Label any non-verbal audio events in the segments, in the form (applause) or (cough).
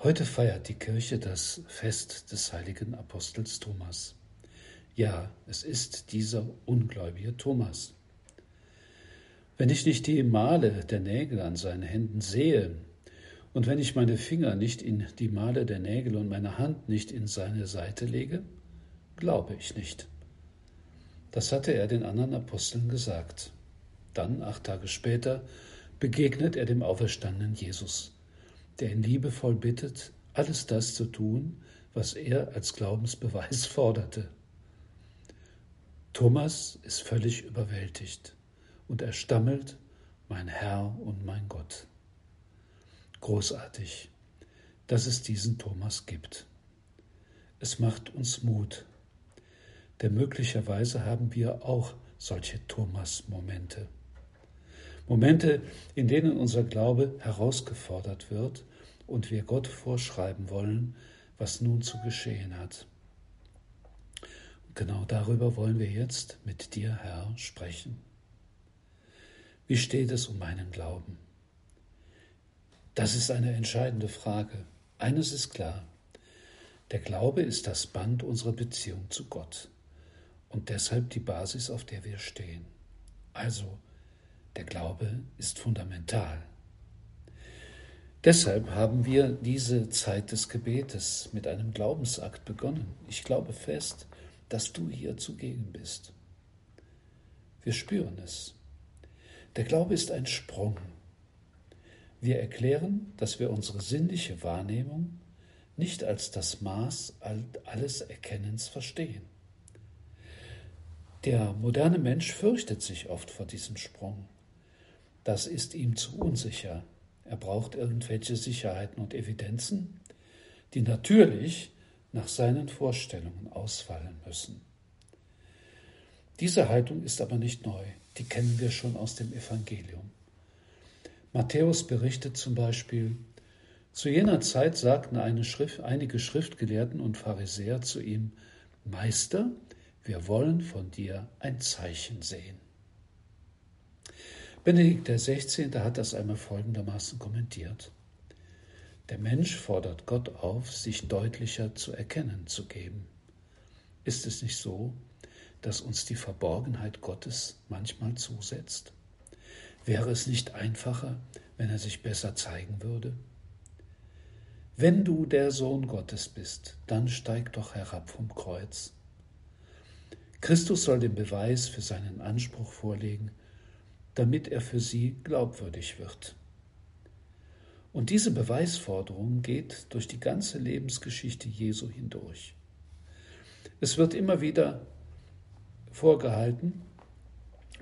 Heute feiert die Kirche das Fest des heiligen Apostels Thomas. Ja, es ist dieser ungläubige Thomas. Wenn ich nicht die Male der Nägel an seinen Händen sehe, und wenn ich meine Finger nicht in die Male der Nägel und meine Hand nicht in seine Seite lege, glaube ich nicht. Das hatte er den anderen Aposteln gesagt. Dann, acht Tage später, begegnet er dem auferstandenen Jesus der ihn liebevoll bittet, alles das zu tun, was er als Glaubensbeweis (laughs) forderte. Thomas ist völlig überwältigt und er stammelt, mein Herr und mein Gott. Großartig, dass es diesen Thomas gibt. Es macht uns Mut, denn möglicherweise haben wir auch solche Thomas-Momente. Momente, in denen unser Glaube herausgefordert wird und wir Gott vorschreiben wollen, was nun zu geschehen hat. Und genau darüber wollen wir jetzt mit dir, Herr, sprechen. Wie steht es um meinen Glauben? Das ist eine entscheidende Frage. Eines ist klar. Der Glaube ist das Band unserer Beziehung zu Gott und deshalb die Basis, auf der wir stehen. Also, der Glaube ist fundamental. Deshalb haben wir diese Zeit des Gebetes mit einem Glaubensakt begonnen. Ich glaube fest, dass du hier zugegen bist. Wir spüren es. Der Glaube ist ein Sprung. Wir erklären, dass wir unsere sinnliche Wahrnehmung nicht als das Maß alles Erkennens verstehen. Der moderne Mensch fürchtet sich oft vor diesem Sprung. Das ist ihm zu unsicher. Er braucht irgendwelche Sicherheiten und Evidenzen, die natürlich nach seinen Vorstellungen ausfallen müssen. Diese Haltung ist aber nicht neu, die kennen wir schon aus dem Evangelium. Matthäus berichtet zum Beispiel, zu jener Zeit sagten Schrift, einige Schriftgelehrten und Pharisäer zu ihm, Meister, wir wollen von dir ein Zeichen sehen. Benedikt XVI. hat das einmal folgendermaßen kommentiert. Der Mensch fordert Gott auf, sich deutlicher zu erkennen zu geben. Ist es nicht so, dass uns die Verborgenheit Gottes manchmal zusetzt? Wäre es nicht einfacher, wenn er sich besser zeigen würde? Wenn du der Sohn Gottes bist, dann steig doch herab vom Kreuz. Christus soll den Beweis für seinen Anspruch vorlegen, damit er für sie glaubwürdig wird. Und diese Beweisforderung geht durch die ganze Lebensgeschichte Jesu hindurch. Es wird immer wieder vorgehalten,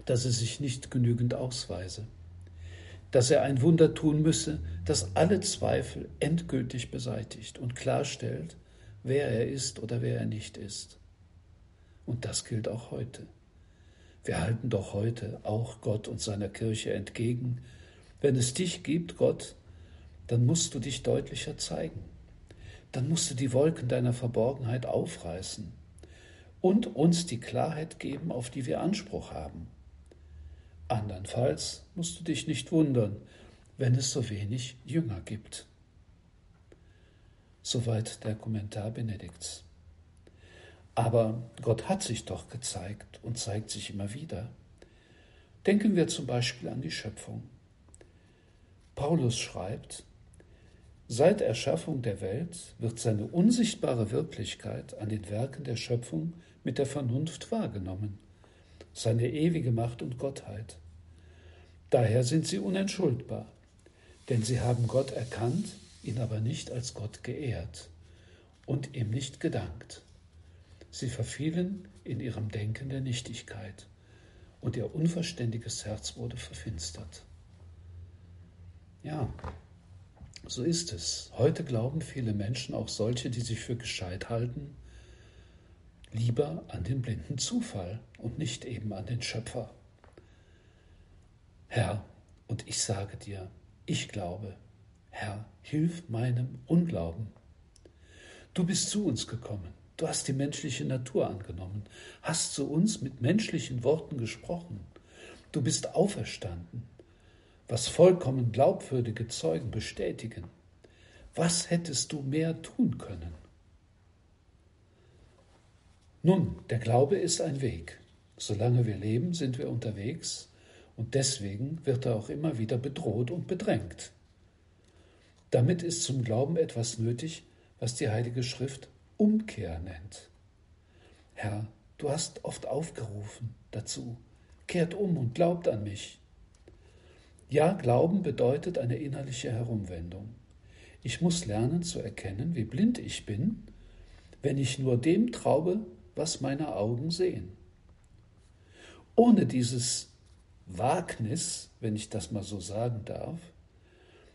dass er sich nicht genügend ausweise, dass er ein Wunder tun müsse, das alle Zweifel endgültig beseitigt und klarstellt, wer er ist oder wer er nicht ist. Und das gilt auch heute. Wir halten doch heute auch Gott und seiner Kirche entgegen. Wenn es dich gibt, Gott, dann musst du dich deutlicher zeigen. Dann musst du die Wolken deiner Verborgenheit aufreißen und uns die Klarheit geben, auf die wir Anspruch haben. Andernfalls musst du dich nicht wundern, wenn es so wenig Jünger gibt. Soweit der Kommentar Benedikts. Aber Gott hat sich doch gezeigt und zeigt sich immer wieder. Denken wir zum Beispiel an die Schöpfung. Paulus schreibt, Seit Erschaffung der Welt wird seine unsichtbare Wirklichkeit an den Werken der Schöpfung mit der Vernunft wahrgenommen, seine ewige Macht und Gottheit. Daher sind sie unentschuldbar, denn sie haben Gott erkannt, ihn aber nicht als Gott geehrt und ihm nicht gedankt. Sie verfielen in ihrem Denken der Nichtigkeit und ihr unverständiges Herz wurde verfinstert. Ja, So ist es. Heute glauben viele Menschen, auch solche, die sich für gescheit halten, lieber an den blinden Zufall und nicht eben an den Schöpfer. Herr, und ich sage dir, ich glaube, Herr, hilf meinem Unglauben. Du bist zu uns gekommen, du hast die menschliche Natur angenommen, hast zu uns mit menschlichen Worten gesprochen, du bist auferstanden, was vollkommen glaubwürdige Zeugen bestätigen. Was hättest du mehr tun können? Nun, der Glaube ist ein Weg. Solange wir leben, sind wir unterwegs und deswegen wird er auch immer wieder bedroht und bedrängt. Damit ist zum Glauben etwas nötig, was die Heilige Schrift Umkehr nennt. Herr, du hast oft aufgerufen dazu, kehrt um und glaubt an mich. Ja, Glauben bedeutet eine innerliche Herumwendung. Ich muss lernen zu erkennen, wie blind ich bin, wenn ich nur dem traube, was meine Augen sehen. Ohne dieses Wagnis, wenn ich das mal so sagen darf,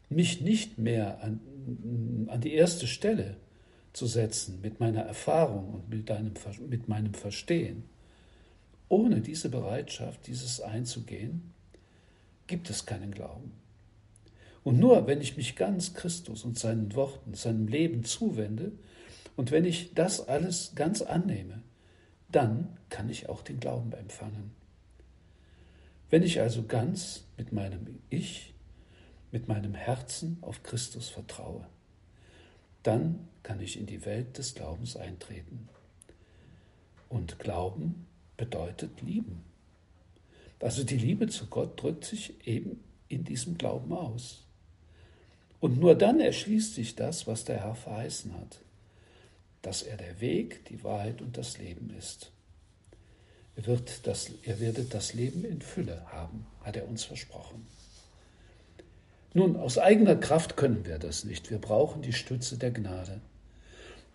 mich nicht mehr an, an die erste Stelle zu setzen mit meiner Erfahrung und mit, deinem, mit meinem Verstehen, ohne diese Bereitschaft, dieses einzugehen, gibt es keinen Glauben. Und nur wenn ich mich ganz Christus und seinen Worten, seinem Leben zuwende und wenn ich das alles ganz annehme, dann kann ich auch den Glauben empfangen. Wenn ich also ganz mit meinem Ich, mit meinem Herzen auf Christus vertraue, dann kann ich in die Welt des Glaubens eintreten. Und Glauben bedeutet lieben. Also die Liebe zu Gott drückt sich eben in diesem Glauben aus. Und nur dann erschließt sich das, was der Herr verheißen hat, dass er der Weg, die Wahrheit und das Leben ist. Er, wird das, ihr werdet das Leben in Fülle haben, hat er uns versprochen. Nun, aus eigener Kraft können wir das nicht. Wir brauchen die Stütze der Gnade.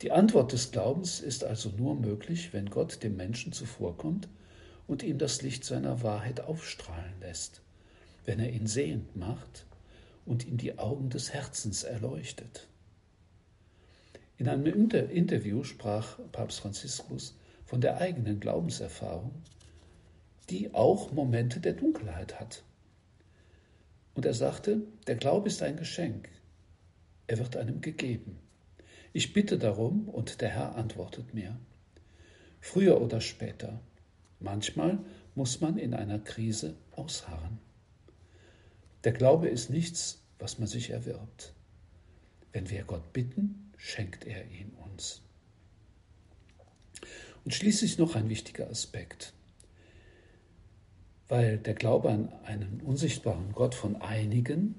Die Antwort des Glaubens ist also nur möglich, wenn Gott dem Menschen zuvorkommt und ihm das Licht seiner Wahrheit aufstrahlen lässt, wenn er ihn sehend macht und ihm die Augen des Herzens erleuchtet. In einem Interview sprach Papst Franziskus von der eigenen Glaubenserfahrung, die auch Momente der Dunkelheit hat. Und er sagte, der Glaube ist ein Geschenk. Er wird einem gegeben. Ich bitte darum und der Herr antwortet mir. Früher oder später. Manchmal muss man in einer Krise ausharren. Der Glaube ist nichts, was man sich erwirbt. Wenn wir Gott bitten, schenkt er ihn uns. Und schließlich noch ein wichtiger Aspekt. Weil der Glaube an einen unsichtbaren Gott von einigen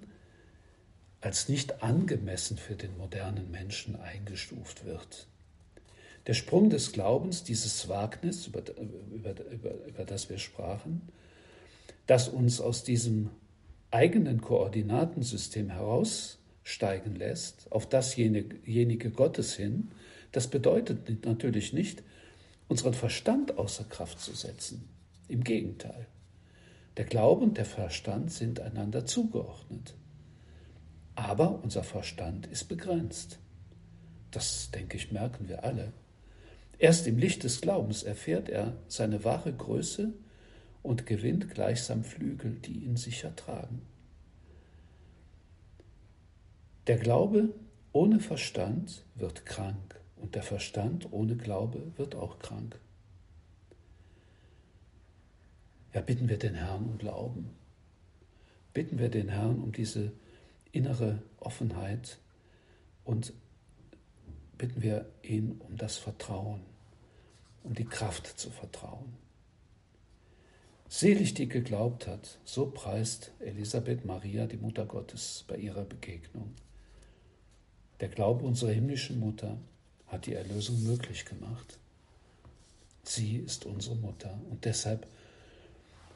als nicht angemessen für den modernen Menschen eingestuft wird. Der Sprung des Glaubens, dieses Wagnis, über, über, über, über das wir sprachen, das uns aus diesem eigenen Koordinatensystem heraussteigen lässt, auf dasjenige Gottes hin, das bedeutet natürlich nicht, unseren Verstand außer Kraft zu setzen. Im Gegenteil. Der Glaube und der Verstand sind einander zugeordnet. Aber unser Verstand ist begrenzt. Das, denke ich, merken wir alle. Erst im Licht des Glaubens erfährt er seine wahre Größe und gewinnt gleichsam Flügel, die ihn sicher tragen. Der Glaube ohne Verstand wird krank und der Verstand ohne Glaube wird auch krank. Ja, bitten wir den Herrn um Glauben. Bitten wir den Herrn um diese innere Offenheit und bitten wir ihn um das Vertrauen, um die Kraft zu vertrauen. Selig, die geglaubt hat, so preist Elisabeth Maria, die Mutter Gottes, bei ihrer Begegnung. Der Glaube unserer himmlischen Mutter hat die Erlösung möglich gemacht. Sie ist unsere Mutter und deshalb